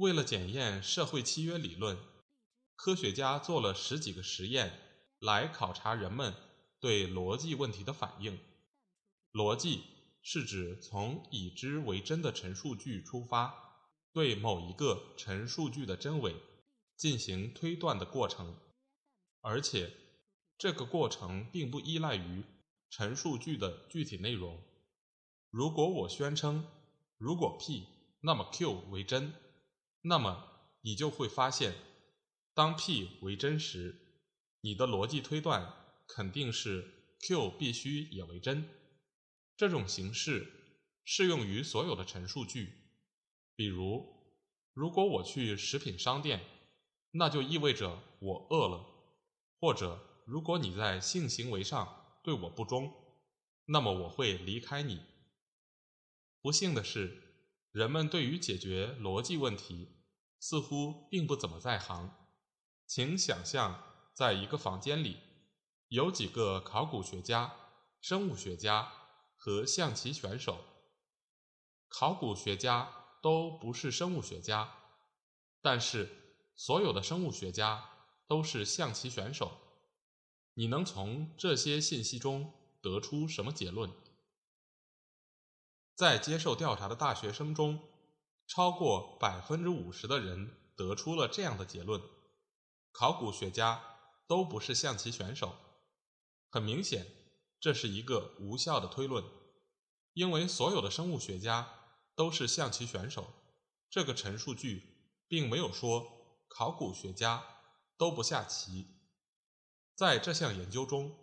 为了检验社会契约理论，科学家做了十几个实验，来考察人们对逻辑问题的反应。逻辑是指从已知为真的陈述句出发，对某一个陈述句的真伪进行推断的过程，而且这个过程并不依赖于。陈述句的具体内容。如果我宣称如果 P 那么 Q 为真，那么你就会发现，当 P 为真时，你的逻辑推断肯定是 Q 必须也为真。这种形式适用于所有的陈述句。比如，如果我去食品商店，那就意味着我饿了。或者，如果你在性行为上。对我不忠，那么我会离开你。不幸的是，人们对于解决逻辑问题似乎并不怎么在行。请想象，在一个房间里，有几个考古学家、生物学家和象棋选手。考古学家都不是生物学家，但是所有的生物学家都是象棋选手。你能从这些信息中得出什么结论？在接受调查的大学生中，超过百分之五十的人得出了这样的结论：考古学家都不是象棋选手。很明显，这是一个无效的推论，因为所有的生物学家都是象棋选手。这个陈述句并没有说考古学家都不下棋。在这项研究中，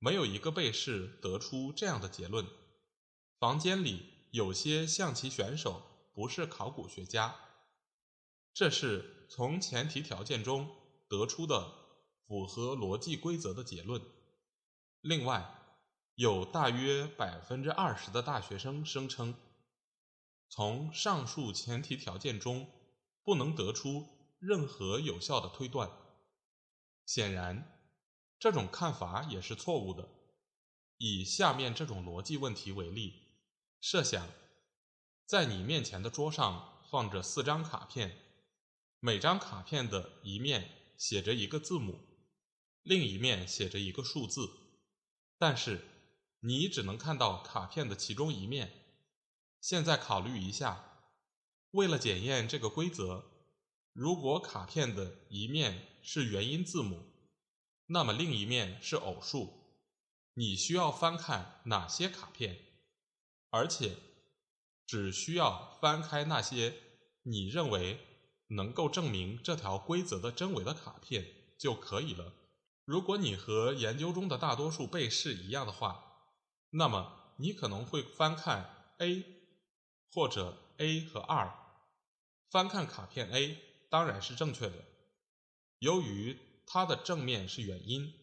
没有一个被试得出这样的结论：房间里有些象棋选手不是考古学家。这是从前提条件中得出的符合逻辑规则的结论。另外，有大约百分之二十的大学生声称，从上述前提条件中不能得出任何有效的推断。显然。这种看法也是错误的。以下面这种逻辑问题为例：设想在你面前的桌上放着四张卡片，每张卡片的一面写着一个字母，另一面写着一个数字，但是你只能看到卡片的其中一面。现在考虑一下，为了检验这个规则，如果卡片的一面是元音字母。那么另一面是偶数，你需要翻看哪些卡片？而且只需要翻开那些你认为能够证明这条规则的真伪的卡片就可以了。如果你和研究中的大多数被试一样的话，那么你可能会翻看 A 或者 A 和二。翻看卡片 A 当然是正确的，由于。它的正面是元音，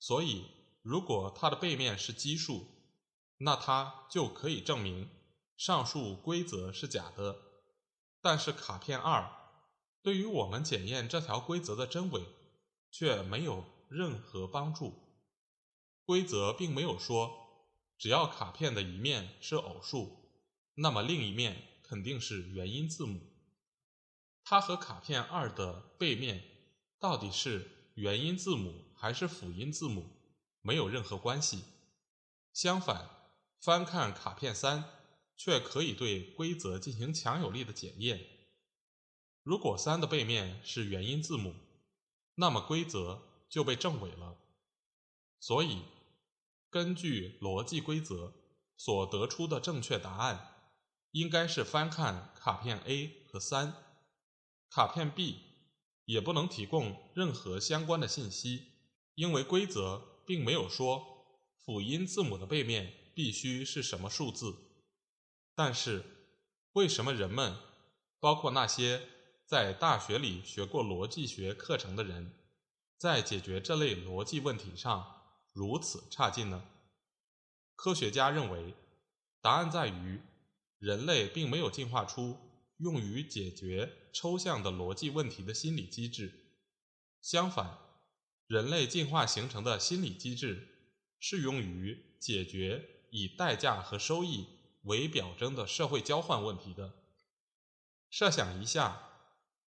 所以如果它的背面是奇数，那它就可以证明上述规则是假的。但是卡片二对于我们检验这条规则的真伪却没有任何帮助。规则并没有说只要卡片的一面是偶数，那么另一面肯定是元音字母。它和卡片二的背面。到底是元音字母还是辅音字母，没有任何关系。相反，翻看卡片三，却可以对规则进行强有力的检验。如果三的背面是元音字母，那么规则就被证伪了。所以，根据逻辑规则所得出的正确答案，应该是翻看卡片 A 和三，卡片 B。也不能提供任何相关的信息，因为规则并没有说辅音字母的背面必须是什么数字。但是，为什么人们，包括那些在大学里学过逻辑学课程的人，在解决这类逻辑问题上如此差劲呢？科学家认为，答案在于人类并没有进化出用于解决抽象的逻辑问题的心理机制。相反，人类进化形成的心理机制适用于解决以代价和收益为表征的社会交换问题的。设想一下，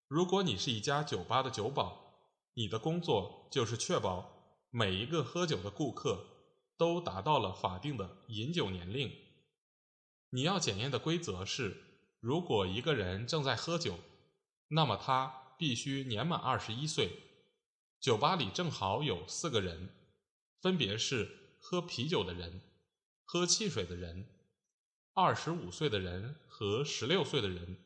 如果你是一家酒吧的酒保，你的工作就是确保每一个喝酒的顾客。都达到了法定的饮酒年龄。你要检验的规则是：如果一个人正在喝酒，那么他必须年满二十一岁。酒吧里正好有四个人，分别是喝啤酒的人、喝汽水的人、二十五岁的人和十六岁的人。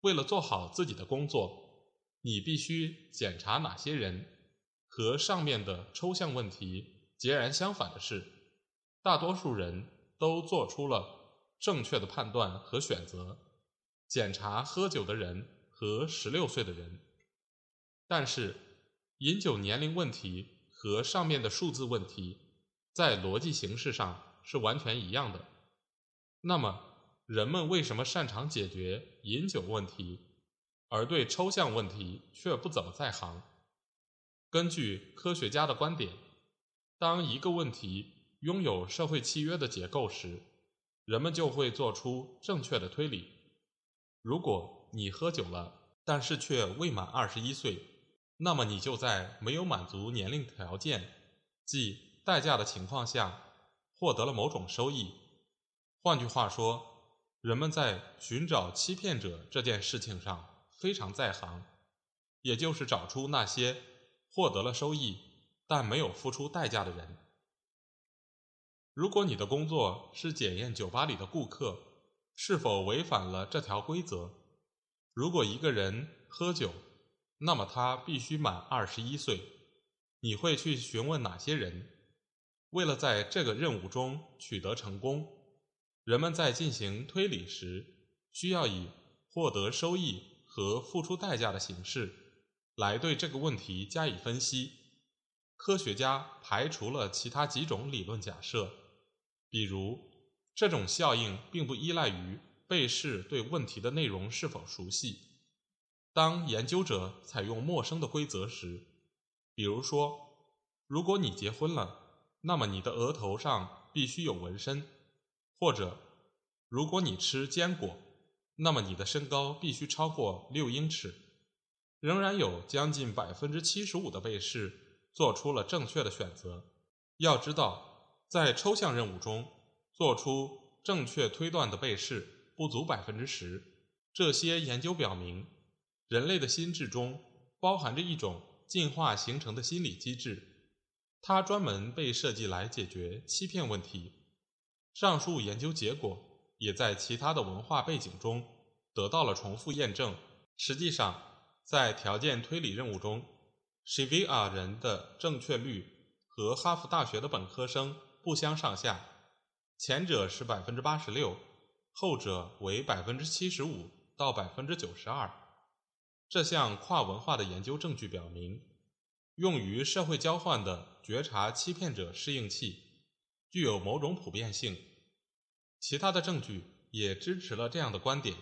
为了做好自己的工作，你必须检查哪些人和上面的抽象问题。截然相反的是，大多数人都做出了正确的判断和选择。检查喝酒的人和十六岁的人，但是饮酒年龄问题和上面的数字问题在逻辑形式上是完全一样的。那么，人们为什么擅长解决饮酒问题，而对抽象问题却不怎么在行？根据科学家的观点。当一个问题拥有社会契约的结构时，人们就会做出正确的推理。如果你喝酒了，但是却未满二十一岁，那么你就在没有满足年龄条件，即代价的情况下，获得了某种收益。换句话说，人们在寻找欺骗者这件事情上非常在行，也就是找出那些获得了收益。但没有付出代价的人。如果你的工作是检验酒吧里的顾客是否违反了这条规则，如果一个人喝酒，那么他必须满二十一岁。你会去询问哪些人？为了在这个任务中取得成功，人们在进行推理时需要以获得收益和付出代价的形式来对这个问题加以分析。科学家排除了其他几种理论假设，比如这种效应并不依赖于被试对问题的内容是否熟悉。当研究者采用陌生的规则时，比如说，如果你结婚了，那么你的额头上必须有纹身；或者，如果你吃坚果，那么你的身高必须超过六英尺。仍然有将近百分之七十五的被试。做出了正确的选择。要知道，在抽象任务中，做出正确推断的被试不足百分之十。这些研究表明，人类的心智中包含着一种进化形成的心理机制，它专门被设计来解决欺骗问题。上述研究结果也在其他的文化背景中得到了重复验证。实际上，在条件推理任务中，西维尔人的正确率和哈佛大学的本科生不相上下，前者是百分之八十六，后者为百分之七十五到百分之九十二。这项跨文化的研究证据表明，用于社会交换的觉察欺骗者适应器具有某种普遍性。其他的证据也支持了这样的观点，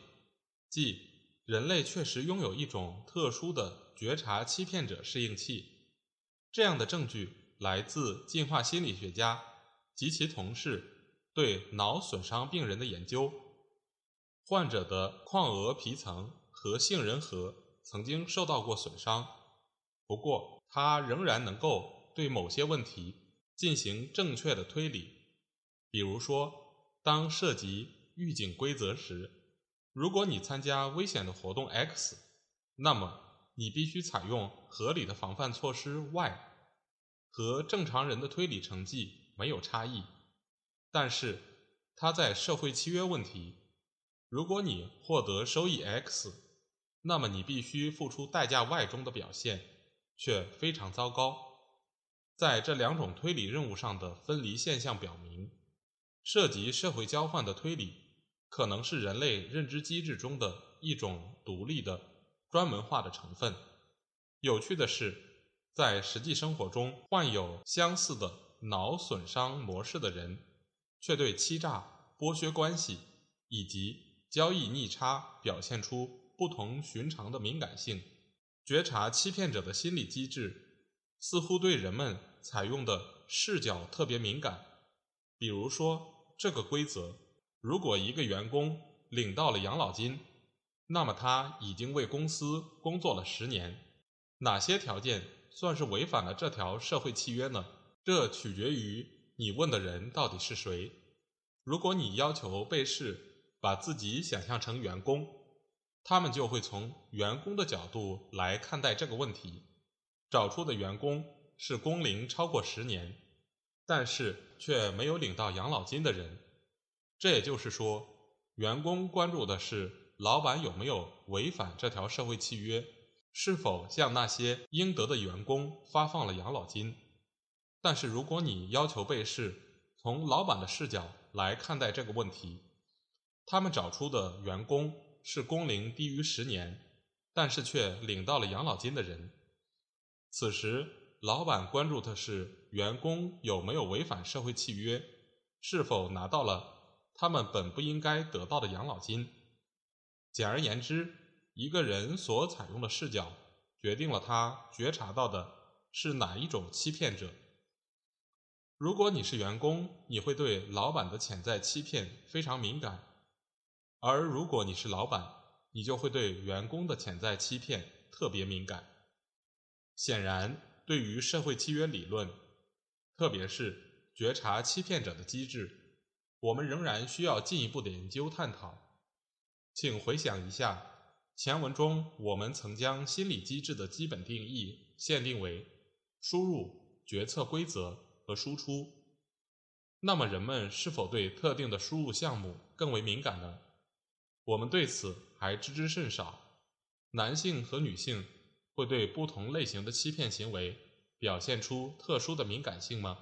即人类确实拥有一种特殊的。觉察欺骗者适应器，这样的证据来自进化心理学家及其同事对脑损伤病人的研究。患者的眶额皮层和杏仁核曾经受到过损伤，不过他仍然能够对某些问题进行正确的推理。比如说，当涉及预警规则时，如果你参加危险的活动 X，那么。你必须采用合理的防范措施。Y 和正常人的推理成绩没有差异，但是它在社会契约问题，如果你获得收益 X，那么你必须付出代价 Y 中的表现却非常糟糕。在这两种推理任务上的分离现象表明，涉及社会交换的推理可能是人类认知机制中的一种独立的。专门化的成分。有趣的是，在实际生活中，患有相似的脑损伤模式的人，却对欺诈、剥削关系以及交易逆差表现出不同寻常的敏感性。觉察欺骗者的心理机制，似乎对人们采用的视角特别敏感。比如说，这个规则：如果一个员工领到了养老金，那么他已经为公司工作了十年。哪些条件算是违反了这条社会契约呢？这取决于你问的人到底是谁。如果你要求被试把自己想象成员工，他们就会从员工的角度来看待这个问题，找出的员工是工龄超过十年，但是却没有领到养老金的人。这也就是说，员工关注的是老板有没有违反这条社会契约，是否向那些应得的员工发放了养老金。但是如果你要求被试从老板的视角来看待这个问题，他们找出的员工。是工龄低于十年，但是却领到了养老金的人。此时，老板关注的是员工有没有违反社会契约，是否拿到了他们本不应该得到的养老金。简而言之，一个人所采用的视角，决定了他觉察到的是哪一种欺骗者。如果你是员工，你会对老板的潜在欺骗非常敏感。而如果你是老板，你就会对员工的潜在欺骗特别敏感。显然，对于社会契约理论，特别是觉察欺骗者的机制，我们仍然需要进一步的研究探讨。请回想一下，前文中我们曾将心理机制的基本定义限定为输入、决策规则和输出。那么，人们是否对特定的输入项目更为敏感呢？我们对此还知之甚少。男性和女性会对不同类型的欺骗行为表现出特殊的敏感性吗？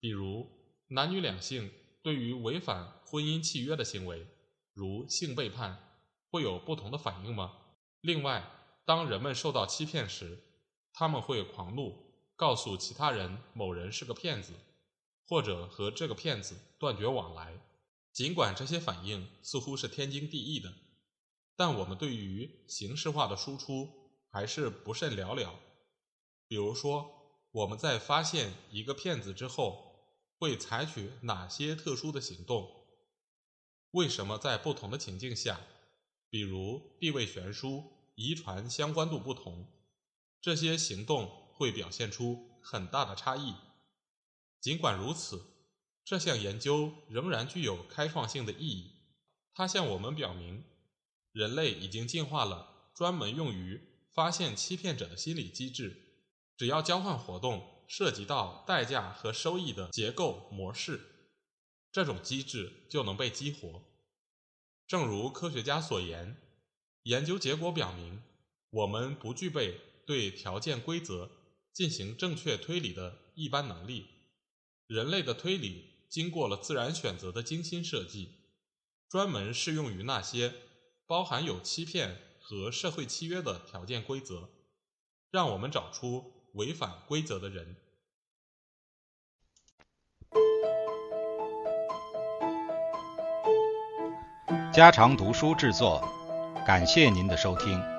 比如，男女两性对于违反婚姻契约的行为，如性背叛，会有不同的反应吗？另外，当人们受到欺骗时，他们会狂怒，告诉其他人某人是个骗子，或者和这个骗子断绝往来。尽管这些反应似乎是天经地义的，但我们对于形式化的输出还是不甚了了。比如说，我们在发现一个骗子之后，会采取哪些特殊的行动？为什么在不同的情境下，比如地位悬殊、遗传相关度不同，这些行动会表现出很大的差异？尽管如此。这项研究仍然具有开创性的意义。它向我们表明，人类已经进化了专门用于发现欺骗者的心理机制。只要交换活动涉及到代价和收益的结构模式，这种机制就能被激活。正如科学家所言，研究结果表明，我们不具备对条件规则进行正确推理的一般能力。人类的推理。经过了自然选择的精心设计，专门适用于那些包含有欺骗和社会契约的条件规则，让我们找出违反规则的人。家常读书制作，感谢您的收听。